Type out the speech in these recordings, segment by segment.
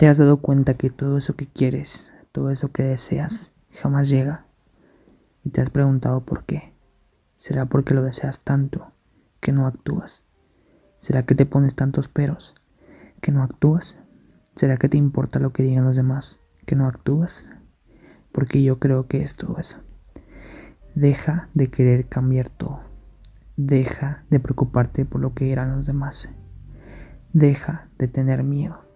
¿Te has dado cuenta que todo eso que quieres, todo eso que deseas, jamás llega? Y te has preguntado por qué. ¿Será porque lo deseas tanto que no actúas? ¿Será que te pones tantos peros que no actúas? ¿Será que te importa lo que digan los demás que no actúas? Porque yo creo que es todo eso. Deja de querer cambiar todo. Deja de preocuparte por lo que eran los demás. Deja de tener miedo.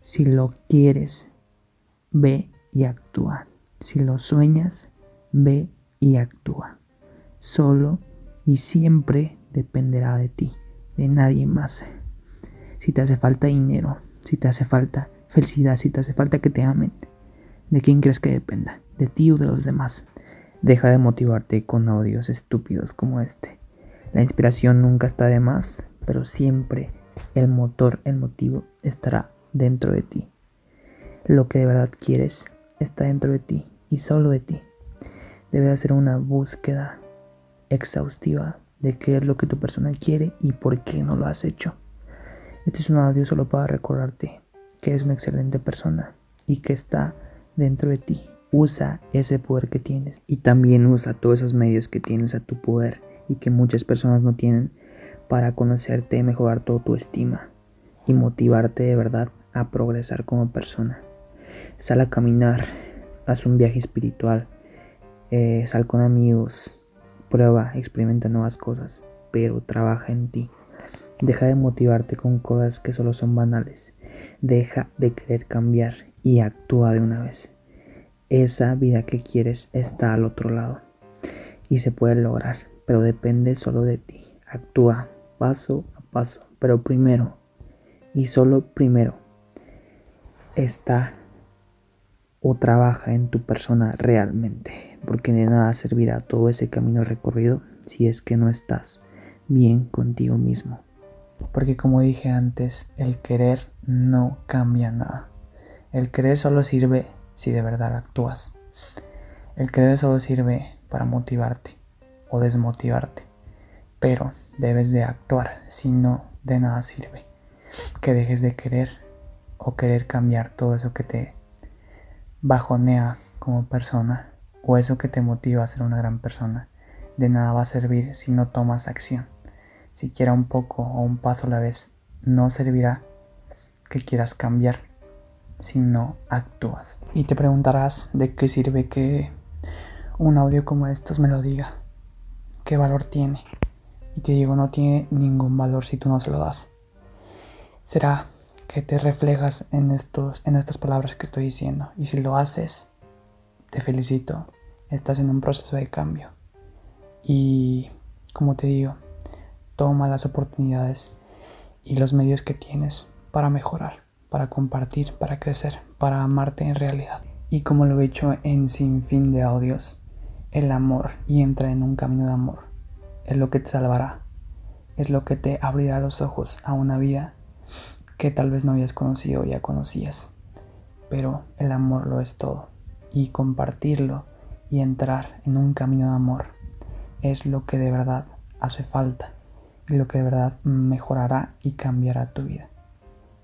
Si lo quieres, ve y actúa. Si lo sueñas, ve y actúa. Solo y siempre dependerá de ti, de nadie más. Si te hace falta dinero, si te hace falta felicidad, si te hace falta que te amen, ¿de quién crees que dependa? ¿De ti o de los demás? Deja de motivarte con audios estúpidos como este. La inspiración nunca está de más, pero siempre el motor, el motivo estará dentro de ti. Lo que de verdad quieres está dentro de ti y solo de ti. Debe hacer una búsqueda exhaustiva de qué es lo que tu persona quiere y por qué no lo has hecho. Este es un audio solo para recordarte que eres una excelente persona y que está dentro de ti Usa ese poder que tienes y también usa todos esos medios que tienes a tu poder y que muchas personas no tienen para conocerte mejorar toda tu estima y motivarte de verdad a progresar como persona. Sal a caminar, haz un viaje espiritual, eh, sal con amigos, prueba, experimenta nuevas cosas, pero trabaja en ti. Deja de motivarte con cosas que solo son banales. Deja de querer cambiar y actúa de una vez. Esa vida que quieres está al otro lado y se puede lograr, pero depende solo de ti. Actúa paso a paso, pero primero y solo primero está o trabaja en tu persona realmente, porque de nada servirá todo ese camino recorrido si es que no estás bien contigo mismo. Porque como dije antes, el querer no cambia nada. El querer solo sirve si de verdad actúas. El querer solo sirve para motivarte o desmotivarte, pero debes de actuar, si no, de nada sirve. Que dejes de querer o querer cambiar todo eso que te bajonea como persona o eso que te motiva a ser una gran persona. De nada va a servir si no tomas acción. Siquiera un poco o un paso a la vez no servirá que quieras cambiar si no actúas. Y te preguntarás de qué sirve que un audio como estos me lo diga. ¿Qué valor tiene? Y te digo, no tiene ningún valor si tú no se lo das. Será que te reflejas en, estos, en estas palabras que estoy diciendo. Y si lo haces, te felicito. Estás en un proceso de cambio. Y como te digo, toma las oportunidades y los medios que tienes para mejorar para compartir, para crecer, para amarte en realidad. Y como lo he hecho en sin fin de audios, el amor y entra en un camino de amor es lo que te salvará, es lo que te abrirá los ojos a una vida que tal vez no habías conocido o ya conocías. Pero el amor lo es todo y compartirlo y entrar en un camino de amor es lo que de verdad hace falta y lo que de verdad mejorará y cambiará tu vida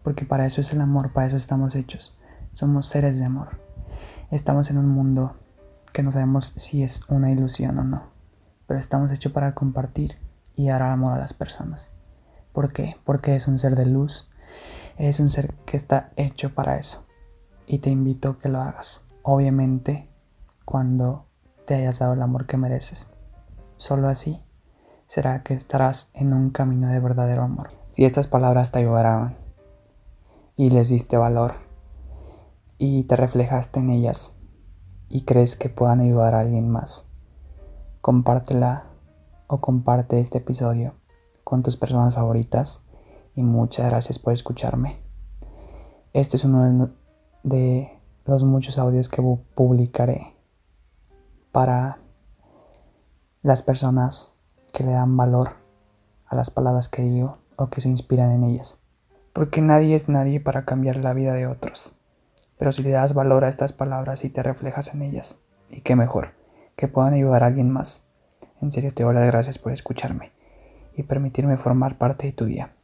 porque para eso es el amor, para eso estamos hechos. Somos seres de amor. Estamos en un mundo que no sabemos si es una ilusión o no, pero estamos hechos para compartir y dar amor a las personas. ¿Por qué? Porque es un ser de luz, es un ser que está hecho para eso. Y te invito a que lo hagas. Obviamente, cuando te hayas dado el amor que mereces. Solo así será que estarás en un camino de verdadero amor. Si estas palabras te ayudarán y les diste valor y te reflejaste en ellas y crees que puedan ayudar a alguien más, compártela o comparte este episodio con tus personas favoritas y muchas gracias por escucharme. Este es uno de los muchos audios que publicaré para las personas que le dan valor a las palabras que digo o que se inspiran en ellas porque nadie es nadie para cambiar la vida de otros. Pero si le das valor a estas palabras y te reflejas en ellas, y qué mejor, que puedan ayudar a alguien más. En serio te doy las gracias por escucharme y permitirme formar parte de tu día.